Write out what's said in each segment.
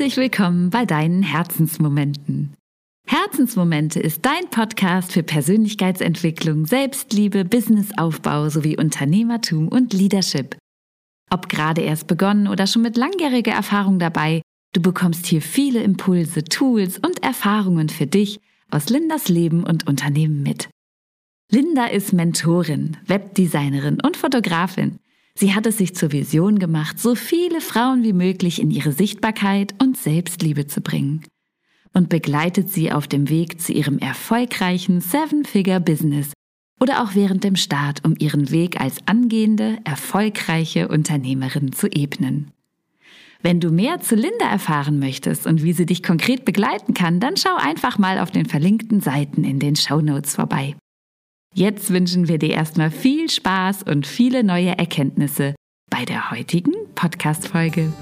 Herzlich willkommen bei deinen Herzensmomenten. Herzensmomente ist dein Podcast für Persönlichkeitsentwicklung, Selbstliebe, Businessaufbau sowie Unternehmertum und Leadership. Ob gerade erst begonnen oder schon mit langjähriger Erfahrung dabei, du bekommst hier viele Impulse, Tools und Erfahrungen für dich aus Lindas Leben und Unternehmen mit. Linda ist Mentorin, Webdesignerin und Fotografin. Sie hat es sich zur Vision gemacht, so viele Frauen wie möglich in ihre Sichtbarkeit und Selbstliebe zu bringen und begleitet sie auf dem Weg zu ihrem erfolgreichen Seven-Figure-Business oder auch während dem Start, um ihren Weg als angehende, erfolgreiche Unternehmerin zu ebnen. Wenn du mehr zu Linda erfahren möchtest und wie sie dich konkret begleiten kann, dann schau einfach mal auf den verlinkten Seiten in den Show Notes vorbei. Jetzt wünschen wir dir erstmal viel Spaß und viele neue Erkenntnisse bei der heutigen Podcast-Folge.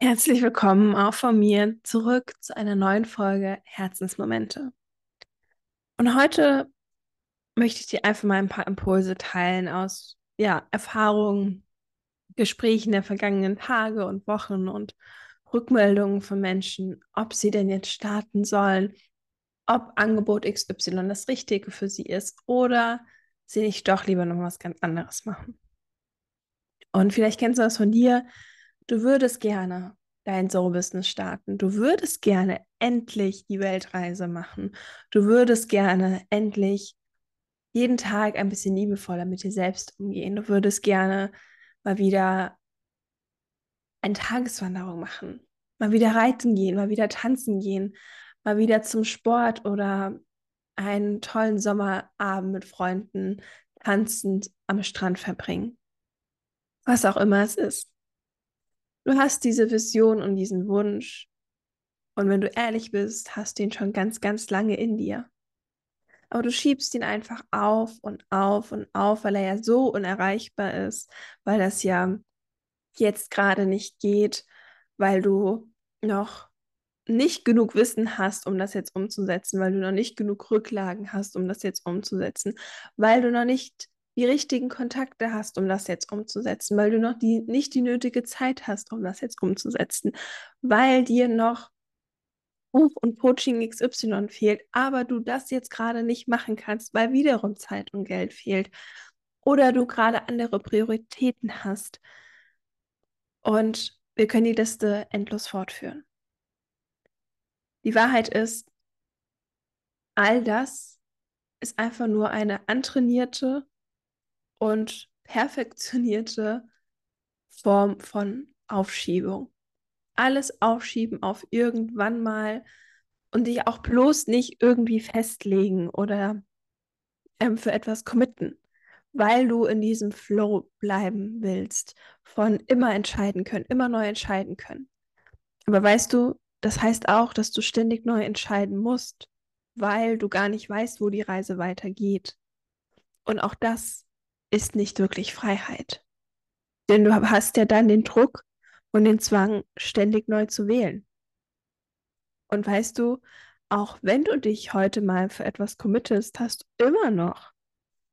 Herzlich willkommen auch von mir zurück zu einer neuen Folge Herzensmomente. Und heute möchte ich dir einfach mal ein paar Impulse teilen aus ja, Erfahrungen, Gesprächen der vergangenen Tage und Wochen und Rückmeldungen von Menschen, ob sie denn jetzt starten sollen, ob Angebot XY das Richtige für sie ist oder sie nicht doch lieber noch was ganz anderes machen. Und vielleicht kennst du das von dir, du würdest gerne dein Soul-Business starten. Du würdest gerne endlich die Weltreise machen. Du würdest gerne endlich jeden Tag ein bisschen liebevoller mit dir selbst umgehen. Du würdest gerne mal wieder eine Tageswanderung machen, mal wieder reiten gehen, mal wieder tanzen gehen, mal wieder zum Sport oder einen tollen Sommerabend mit Freunden tanzend am Strand verbringen. Was auch immer es ist. Du hast diese Vision und diesen Wunsch. Und wenn du ehrlich bist, hast du ihn schon ganz, ganz lange in dir. Aber du schiebst ihn einfach auf und auf und auf, weil er ja so unerreichbar ist, weil das ja jetzt gerade nicht geht, weil du noch nicht genug Wissen hast, um das jetzt umzusetzen, weil du noch nicht genug Rücklagen hast, um das jetzt umzusetzen, weil du noch nicht die richtigen Kontakte hast, um das jetzt umzusetzen, weil du noch die, nicht die nötige Zeit hast, um das jetzt umzusetzen, weil dir noch Buch und Coaching XY fehlt, aber du das jetzt gerade nicht machen kannst, weil wiederum Zeit und Geld fehlt oder du gerade andere Prioritäten hast. Und wir können die Liste endlos fortführen. Die Wahrheit ist, all das ist einfach nur eine antrainierte und perfektionierte Form von Aufschiebung. Alles aufschieben auf irgendwann mal und dich auch bloß nicht irgendwie festlegen oder ähm, für etwas committen, weil du in diesem Flow bleiben willst, von immer entscheiden können, immer neu entscheiden können. Aber weißt du, das heißt auch, dass du ständig neu entscheiden musst, weil du gar nicht weißt, wo die Reise weitergeht. Und auch das ist nicht wirklich Freiheit. Denn du hast ja dann den Druck und den Zwang, ständig neu zu wählen. Und weißt du, auch wenn du dich heute mal für etwas committest, hast du immer noch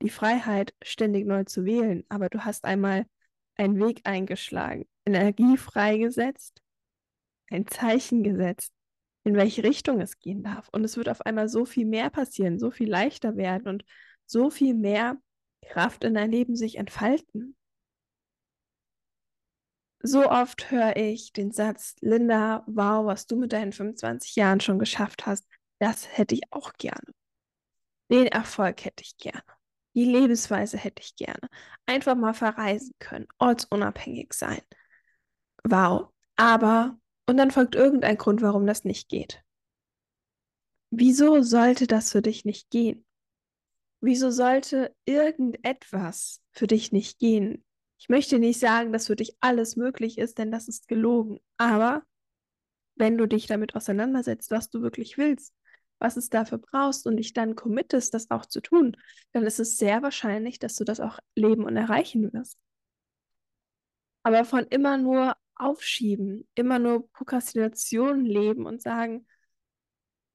die Freiheit, ständig neu zu wählen. Aber du hast einmal einen Weg eingeschlagen, Energie freigesetzt, ein Zeichen gesetzt, in welche Richtung es gehen darf. Und es wird auf einmal so viel mehr passieren, so viel leichter werden und so viel mehr Kraft in dein Leben sich entfalten. So oft höre ich den Satz, Linda, wow, was du mit deinen 25 Jahren schon geschafft hast, das hätte ich auch gerne. Den Erfolg hätte ich gerne. Die Lebensweise hätte ich gerne. Einfach mal verreisen können, ortsunabhängig sein. Wow. Aber, und dann folgt irgendein Grund, warum das nicht geht. Wieso sollte das für dich nicht gehen? Wieso sollte irgendetwas für dich nicht gehen? Ich möchte nicht sagen, dass für dich alles möglich ist, denn das ist gelogen. Aber wenn du dich damit auseinandersetzt, was du wirklich willst, was es dafür brauchst und dich dann committest, das auch zu tun, dann ist es sehr wahrscheinlich, dass du das auch leben und erreichen wirst. Aber von immer nur aufschieben, immer nur Prokrastination leben und sagen,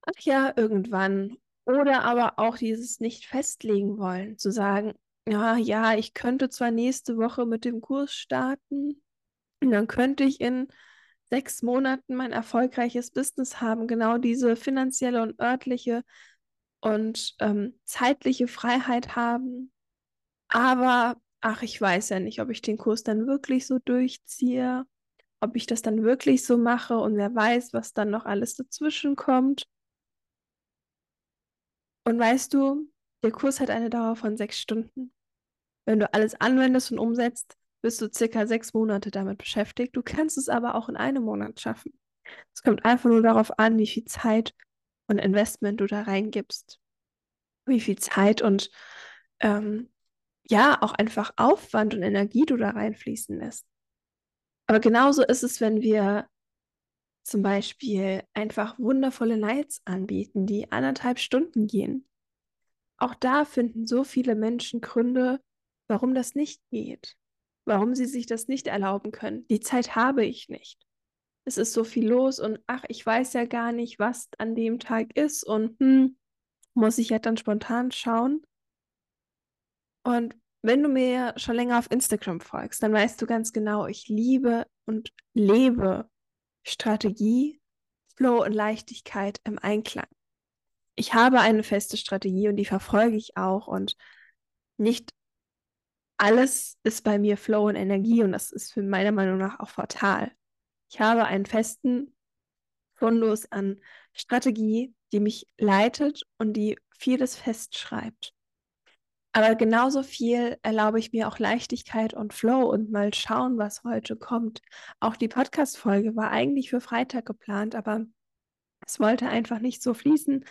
ach ja, irgendwann. Oder aber auch dieses nicht festlegen wollen, zu sagen, ja, ja, ich könnte zwar nächste Woche mit dem Kurs starten, und dann könnte ich in sechs Monaten mein erfolgreiches Business haben, genau diese finanzielle und örtliche und ähm, zeitliche Freiheit haben. Aber, ach, ich weiß ja nicht, ob ich den Kurs dann wirklich so durchziehe, ob ich das dann wirklich so mache und wer weiß, was dann noch alles dazwischen kommt. Und weißt du, der Kurs hat eine Dauer von sechs Stunden. Wenn du alles anwendest und umsetzt, bist du circa sechs Monate damit beschäftigt. Du kannst es aber auch in einem Monat schaffen. Es kommt einfach nur darauf an, wie viel Zeit und Investment du da reingibst. Wie viel Zeit und ähm, ja, auch einfach Aufwand und Energie du da reinfließen lässt. Aber genauso ist es, wenn wir zum Beispiel einfach wundervolle Nights anbieten, die anderthalb Stunden gehen. Auch da finden so viele Menschen Gründe, warum das nicht geht, warum sie sich das nicht erlauben können. Die Zeit habe ich nicht. Es ist so viel los und ach, ich weiß ja gar nicht, was an dem Tag ist und hm, muss ich ja dann spontan schauen. Und wenn du mir schon länger auf Instagram folgst, dann weißt du ganz genau, ich liebe und lebe Strategie, Flow und Leichtigkeit im Einklang. Ich habe eine feste Strategie und die verfolge ich auch und nicht alles ist bei mir Flow und Energie und das ist für meiner Meinung nach auch fatal. Ich habe einen festen Fundus an Strategie, die mich leitet und die vieles festschreibt. Aber genauso viel erlaube ich mir auch Leichtigkeit und Flow und mal schauen, was heute kommt. Auch die Podcast-Folge war eigentlich für Freitag geplant, aber es wollte einfach nicht so fließen.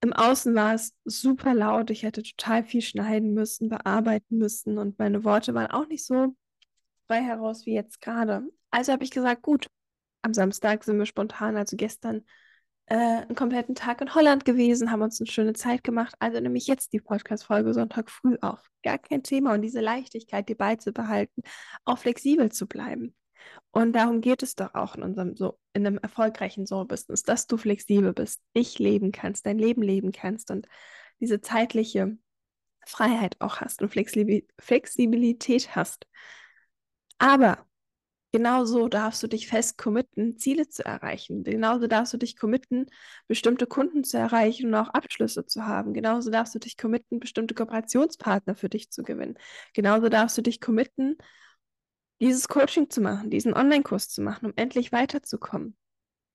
Im Außen war es super laut. Ich hätte total viel schneiden müssen, bearbeiten müssen und meine Worte waren auch nicht so frei heraus wie jetzt gerade. Also habe ich gesagt, gut, am Samstag sind wir spontan, also gestern äh, einen kompletten Tag in Holland gewesen, haben uns eine schöne Zeit gemacht. Also nehme ich jetzt die Podcast-Folge Sonntag früh auf. Gar kein Thema. Und diese Leichtigkeit, die beizubehalten, auch flexibel zu bleiben. Und darum geht es doch auch in unserem so, in einem erfolgreichen Soul-Business, dass du flexibel bist, dich leben kannst, dein Leben leben kannst und diese zeitliche Freiheit auch hast und Flexibilität hast. Aber Genauso darfst du dich fest committen, Ziele zu erreichen. Genauso darfst du dich committen, bestimmte Kunden zu erreichen und auch Abschlüsse zu haben. Genauso darfst du dich committen, bestimmte Kooperationspartner für dich zu gewinnen. Genauso darfst du dich committen, dieses Coaching zu machen, diesen Online-Kurs zu machen, um endlich weiterzukommen.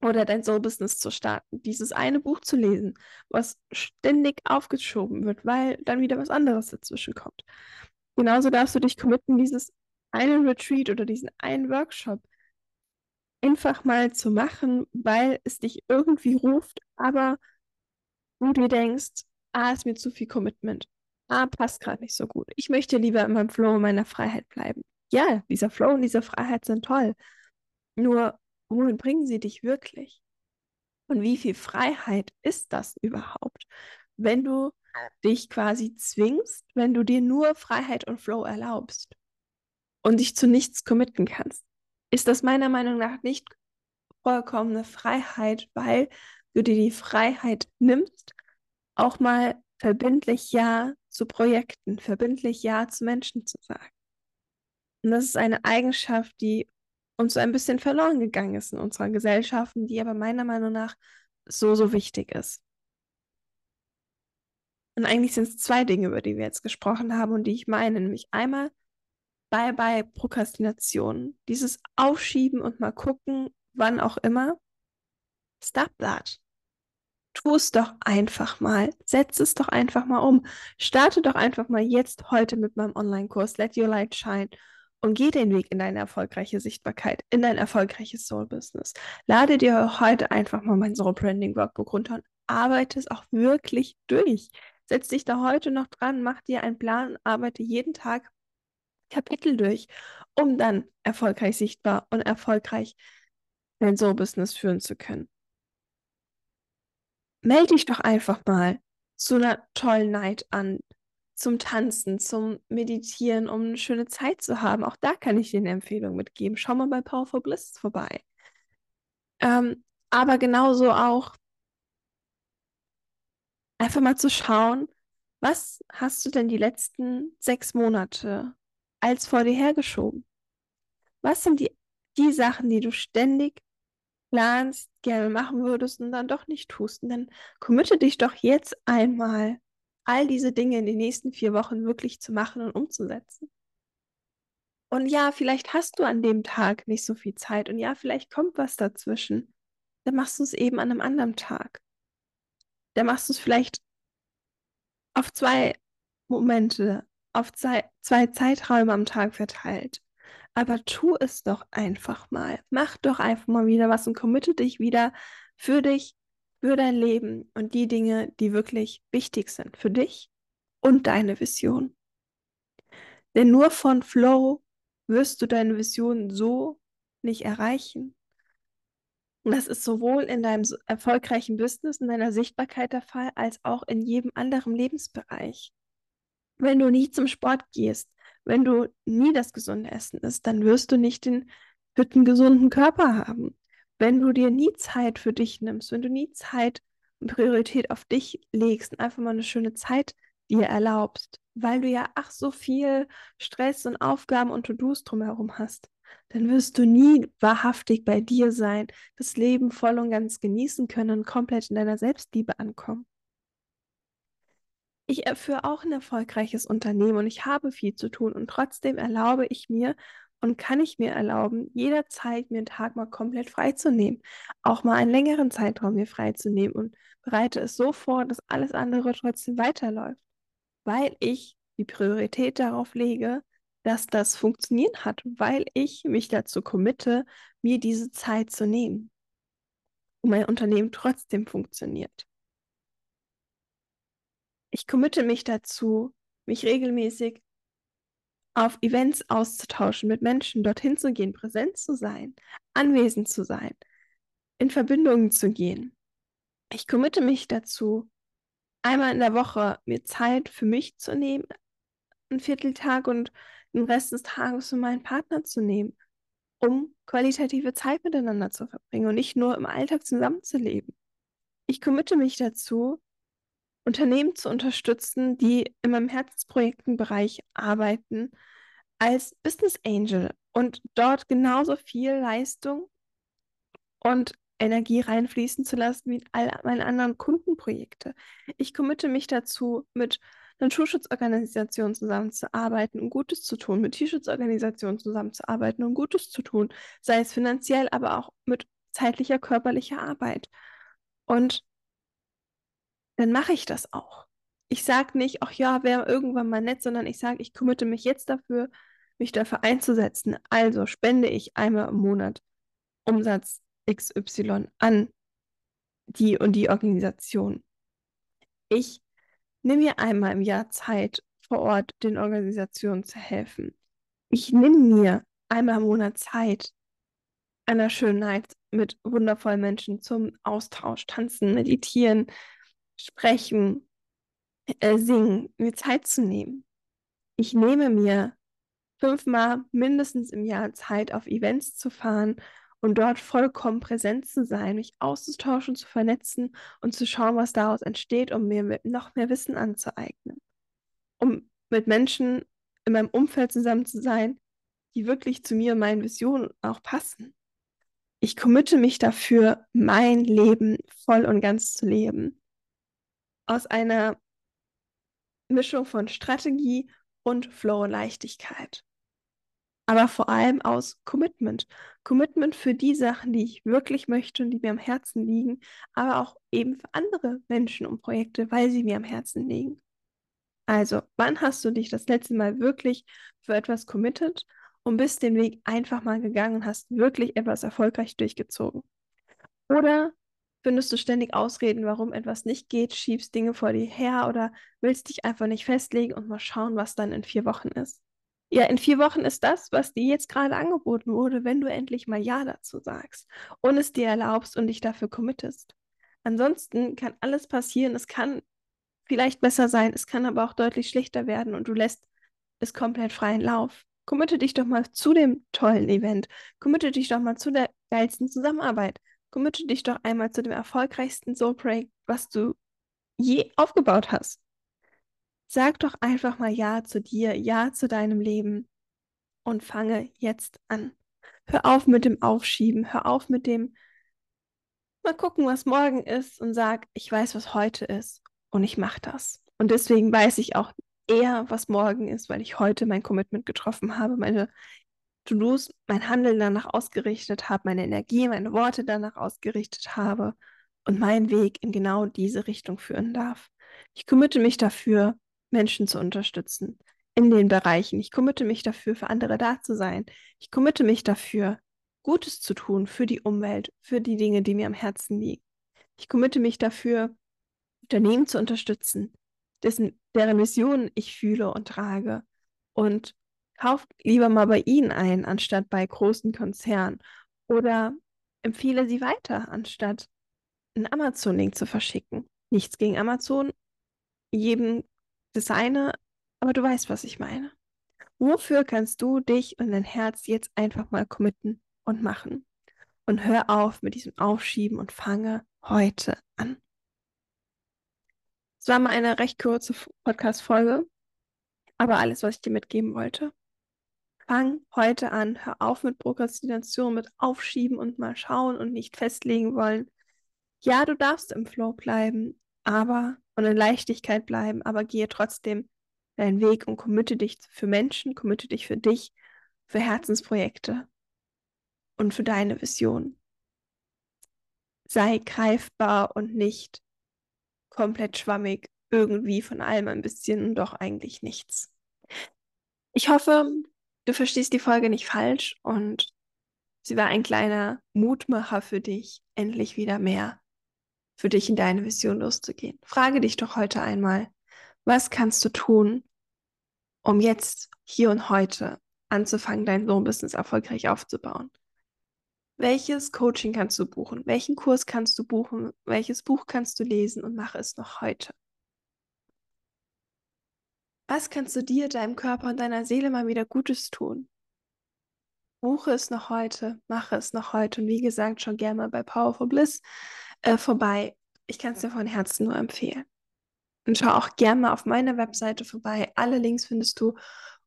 Oder dein Soul-Business zu starten, dieses eine Buch zu lesen, was ständig aufgeschoben wird, weil dann wieder was anderes dazwischen kommt. Genauso darfst du dich committen, dieses einen Retreat oder diesen einen Workshop einfach mal zu machen, weil es dich irgendwie ruft, aber du dir denkst, ah, ist mir zu viel Commitment. Ah, passt gerade nicht so gut. Ich möchte lieber in meinem Flow, in meiner Freiheit bleiben. Ja, dieser Flow und diese Freiheit sind toll. Nur, wohin bringen sie dich wirklich? Und wie viel Freiheit ist das überhaupt, wenn du dich quasi zwingst, wenn du dir nur Freiheit und Flow erlaubst? Und dich zu nichts committen kannst, ist das meiner Meinung nach nicht vollkommene Freiheit, weil du dir die Freiheit nimmst, auch mal verbindlich Ja zu Projekten, verbindlich Ja zu Menschen zu sagen. Und das ist eine Eigenschaft, die uns so ein bisschen verloren gegangen ist in unserer Gesellschaft, die aber meiner Meinung nach so, so wichtig ist. Und eigentlich sind es zwei Dinge, über die wir jetzt gesprochen haben und die ich meine, nämlich einmal bye bye Prokrastination. Dieses Aufschieben und mal gucken, wann auch immer. Stop that. Tu es doch einfach mal. Setz es doch einfach mal um. Starte doch einfach mal jetzt heute mit meinem Online-Kurs Let Your Light Shine und geh den Weg in deine erfolgreiche Sichtbarkeit, in dein erfolgreiches Soul-Business. Lade dir heute einfach mal mein Soul Branding Workbook runter und arbeite es auch wirklich durch. Setz dich da heute noch dran, mach dir einen Plan, arbeite jeden Tag Kapitel durch, um dann erfolgreich sichtbar und erfolgreich dein Soul-Business führen zu können. melde dich doch einfach mal zu einer tollen Night an, zum Tanzen, zum Meditieren, um eine schöne Zeit zu haben. Auch da kann ich dir eine Empfehlung mitgeben. Schau mal bei Powerful Bliss vorbei. Ähm, aber genauso auch einfach mal zu schauen, was hast du denn die letzten sechs Monate als vor dir hergeschoben? Was sind die, die Sachen, die du ständig planst, gerne machen würdest und dann doch nicht tust? Und dann committe dich doch jetzt einmal, all diese Dinge in den nächsten vier Wochen wirklich zu machen und umzusetzen. Und ja, vielleicht hast du an dem Tag nicht so viel Zeit und ja, vielleicht kommt was dazwischen. Dann machst du es eben an einem anderen Tag. Dann machst du es vielleicht auf zwei Momente, auf zwei, zwei Zeiträume am Tag verteilt. Aber tu es doch einfach mal. Mach doch einfach mal wieder was und committe dich wieder für dich, für dein Leben und die Dinge, die wirklich wichtig sind für dich und deine Vision. Denn nur von Flow wirst du deine Vision so nicht erreichen. Und das ist sowohl in deinem erfolgreichen Business, in deiner Sichtbarkeit der Fall, als auch in jedem anderen Lebensbereich. Wenn du nie zum Sport gehst, wenn du nie das gesunde Essen isst, dann wirst du nicht den fitten, gesunden Körper haben. Wenn du dir nie Zeit für dich nimmst, wenn du nie Zeit und Priorität auf dich legst und einfach mal eine schöne Zeit dir erlaubst, weil du ja ach so viel Stress und Aufgaben und To-Dos drumherum hast, dann wirst du nie wahrhaftig bei dir sein, das Leben voll und ganz genießen können und komplett in deiner Selbstliebe ankommen. Ich führe auch ein erfolgreiches Unternehmen und ich habe viel zu tun und trotzdem erlaube ich mir und kann ich mir erlauben, jederzeit mir einen Tag mal komplett freizunehmen, auch mal einen längeren Zeitraum mir freizunehmen und bereite es so vor, dass alles andere trotzdem weiterläuft, weil ich die Priorität darauf lege, dass das funktioniert hat, weil ich mich dazu committe, mir diese Zeit zu nehmen und mein Unternehmen trotzdem funktioniert. Ich committe mich dazu, mich regelmäßig auf Events auszutauschen, mit Menschen dorthin zu gehen, präsent zu sein, anwesend zu sein, in Verbindungen zu gehen. Ich committe mich dazu, einmal in der Woche mir Zeit für mich zu nehmen, einen Vierteltag und den Rest des Tages für meinen Partner zu nehmen, um qualitative Zeit miteinander zu verbringen und nicht nur im Alltag zusammenzuleben. Ich committe mich dazu, Unternehmen zu unterstützen, die in meinem Herzensprojektenbereich arbeiten, als Business Angel und dort genauso viel Leistung und Energie reinfließen zu lassen wie all meine anderen Kundenprojekte. Ich committe mich dazu, mit Naturschutzorganisationen zusammenzuarbeiten und Gutes zu tun, mit Tierschutzorganisationen zusammenzuarbeiten und Gutes zu tun, sei es finanziell, aber auch mit zeitlicher, körperlicher Arbeit. Und dann mache ich das auch. Ich sage nicht, ach ja, wäre irgendwann mal nett, sondern ich sage, ich committe mich jetzt dafür, mich dafür einzusetzen. Also spende ich einmal im Monat Umsatz XY an die und die Organisation. Ich nehme mir einmal im Jahr Zeit, vor Ort den Organisationen zu helfen. Ich nehme mir einmal im Monat Zeit, einer schönen Night mit wundervollen Menschen zum Austausch, tanzen, meditieren, sprechen, äh, singen, mir Zeit zu nehmen. Ich nehme mir fünfmal mindestens im Jahr Zeit, auf Events zu fahren und dort vollkommen präsent zu sein, mich auszutauschen, zu vernetzen und zu schauen, was daraus entsteht, um mir noch mehr Wissen anzueignen. Um mit Menschen in meinem Umfeld zusammen zu sein, die wirklich zu mir und meinen Visionen auch passen. Ich committe mich dafür, mein Leben voll und ganz zu leben aus einer Mischung von Strategie und Flow und Leichtigkeit. Aber vor allem aus Commitment. Commitment für die Sachen, die ich wirklich möchte und die mir am Herzen liegen, aber auch eben für andere Menschen und Projekte, weil sie mir am Herzen liegen. Also, wann hast du dich das letzte Mal wirklich für etwas committed und bist den Weg einfach mal gegangen und hast wirklich etwas erfolgreich durchgezogen? Oder findest du ständig Ausreden, warum etwas nicht geht, schiebst Dinge vor dir her oder willst dich einfach nicht festlegen und mal schauen, was dann in vier Wochen ist. Ja, in vier Wochen ist das, was dir jetzt gerade angeboten wurde, wenn du endlich mal Ja dazu sagst und es dir erlaubst und dich dafür committest. Ansonsten kann alles passieren. Es kann vielleicht besser sein, es kann aber auch deutlich schlechter werden und du lässt es komplett freien Lauf. Committe dich doch mal zu dem tollen Event. Committe dich doch mal zu der geilsten Zusammenarbeit. Committe dich doch einmal zu dem erfolgreichsten Soul-Projekt, was du je aufgebaut hast. Sag doch einfach mal Ja zu dir, Ja zu deinem Leben und fange jetzt an. Hör auf mit dem Aufschieben, hör auf mit dem mal gucken, was morgen ist und sag, ich weiß, was heute ist und ich mache das. Und deswegen weiß ich auch eher, was morgen ist, weil ich heute mein Commitment getroffen habe, meine To-Dos, mein Handeln danach ausgerichtet habe, meine Energie, meine Worte danach ausgerichtet habe und meinen Weg in genau diese Richtung führen darf. Ich committe mich dafür, Menschen zu unterstützen in den Bereichen. Ich committe mich dafür, für andere da zu sein. Ich committe mich dafür, Gutes zu tun für die Umwelt, für die Dinge, die mir am Herzen liegen. Ich committe mich dafür, Unternehmen zu unterstützen, dessen, deren Mission ich fühle und trage. Und kauf lieber mal bei ihnen ein, anstatt bei großen Konzernen. Oder empfehle sie weiter, anstatt einen Amazon-Link zu verschicken. Nichts gegen Amazon, jedem Designer, aber du weißt, was ich meine. Wofür kannst du dich und dein Herz jetzt einfach mal committen und machen? Und hör auf mit diesem Aufschieben und fange heute an. Es war mal eine recht kurze Podcast-Folge, aber alles, was ich dir mitgeben wollte. Fang heute an, hör auf mit Prokrastination, mit Aufschieben und mal schauen und nicht festlegen wollen. Ja, du darfst im Flow bleiben, aber und in Leichtigkeit bleiben, aber gehe trotzdem deinen Weg und committe dich für Menschen, committe dich für dich, für Herzensprojekte und für deine Vision. Sei greifbar und nicht komplett schwammig, irgendwie von allem ein bisschen und doch eigentlich nichts. Ich hoffe, du verstehst die Folge nicht falsch und sie war ein kleiner Mutmacher für dich, endlich wieder mehr für dich in deine Vision loszugehen. Frage dich doch heute einmal, was kannst du tun, um jetzt, hier und heute anzufangen, dein Lohnbusiness erfolgreich aufzubauen? Welches Coaching kannst du buchen? Welchen Kurs kannst du buchen? Welches Buch kannst du lesen und mache es noch heute? Was kannst du dir, deinem Körper und deiner Seele mal wieder Gutes tun? Buche es noch heute, mache es noch heute und wie gesagt, schon gerne mal bei Powerful Bliss äh, vorbei. Ich kann es dir von Herzen nur empfehlen. Und schau auch gerne mal auf meiner Webseite vorbei. Alle Links findest du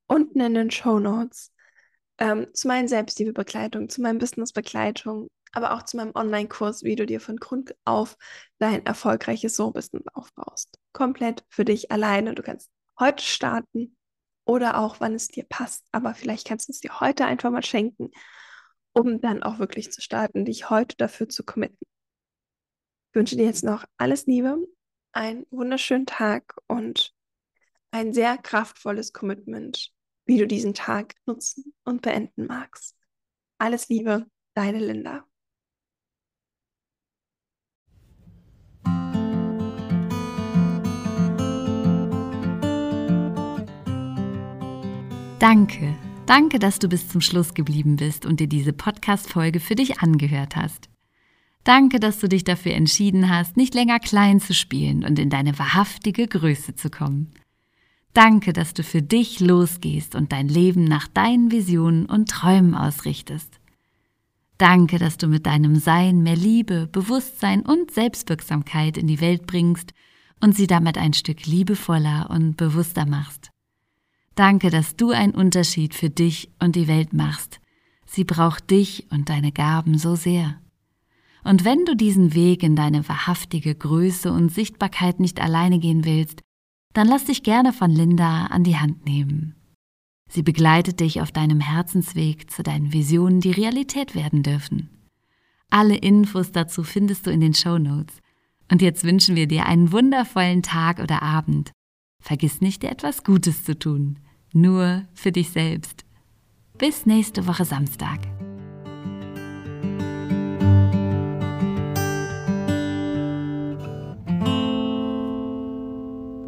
unten in den Show Notes ähm, zu meinen Selbstliebe-Begleitung, zu meinem Business-Begleitung, aber auch zu meinem Online-Kurs, wie du dir von Grund auf dein erfolgreiches So-Business aufbaust. Komplett für dich alleine. Du kannst heute starten oder auch, wann es dir passt. Aber vielleicht kannst du es dir heute einfach mal schenken, um dann auch wirklich zu starten, dich heute dafür zu committen. Ich wünsche dir jetzt noch alles Liebe, einen wunderschönen Tag und ein sehr kraftvolles Commitment wie du diesen Tag nutzen und beenden magst. Alles Liebe, deine Linda. Danke, danke, dass du bis zum Schluss geblieben bist und dir diese Podcast-Folge für dich angehört hast. Danke, dass du dich dafür entschieden hast, nicht länger klein zu spielen und in deine wahrhaftige Größe zu kommen. Danke, dass du für dich losgehst und dein Leben nach deinen Visionen und Träumen ausrichtest. Danke, dass du mit deinem Sein mehr Liebe, Bewusstsein und Selbstwirksamkeit in die Welt bringst und sie damit ein Stück liebevoller und bewusster machst. Danke, dass du einen Unterschied für dich und die Welt machst. Sie braucht dich und deine Gaben so sehr. Und wenn du diesen Weg in deine wahrhaftige Größe und Sichtbarkeit nicht alleine gehen willst, dann lass dich gerne von Linda an die Hand nehmen. Sie begleitet dich auf deinem Herzensweg zu deinen Visionen, die Realität werden dürfen. Alle Infos dazu findest du in den Show Notes. Und jetzt wünschen wir dir einen wundervollen Tag oder Abend. Vergiss nicht, dir etwas Gutes zu tun. Nur für dich selbst. Bis nächste Woche Samstag.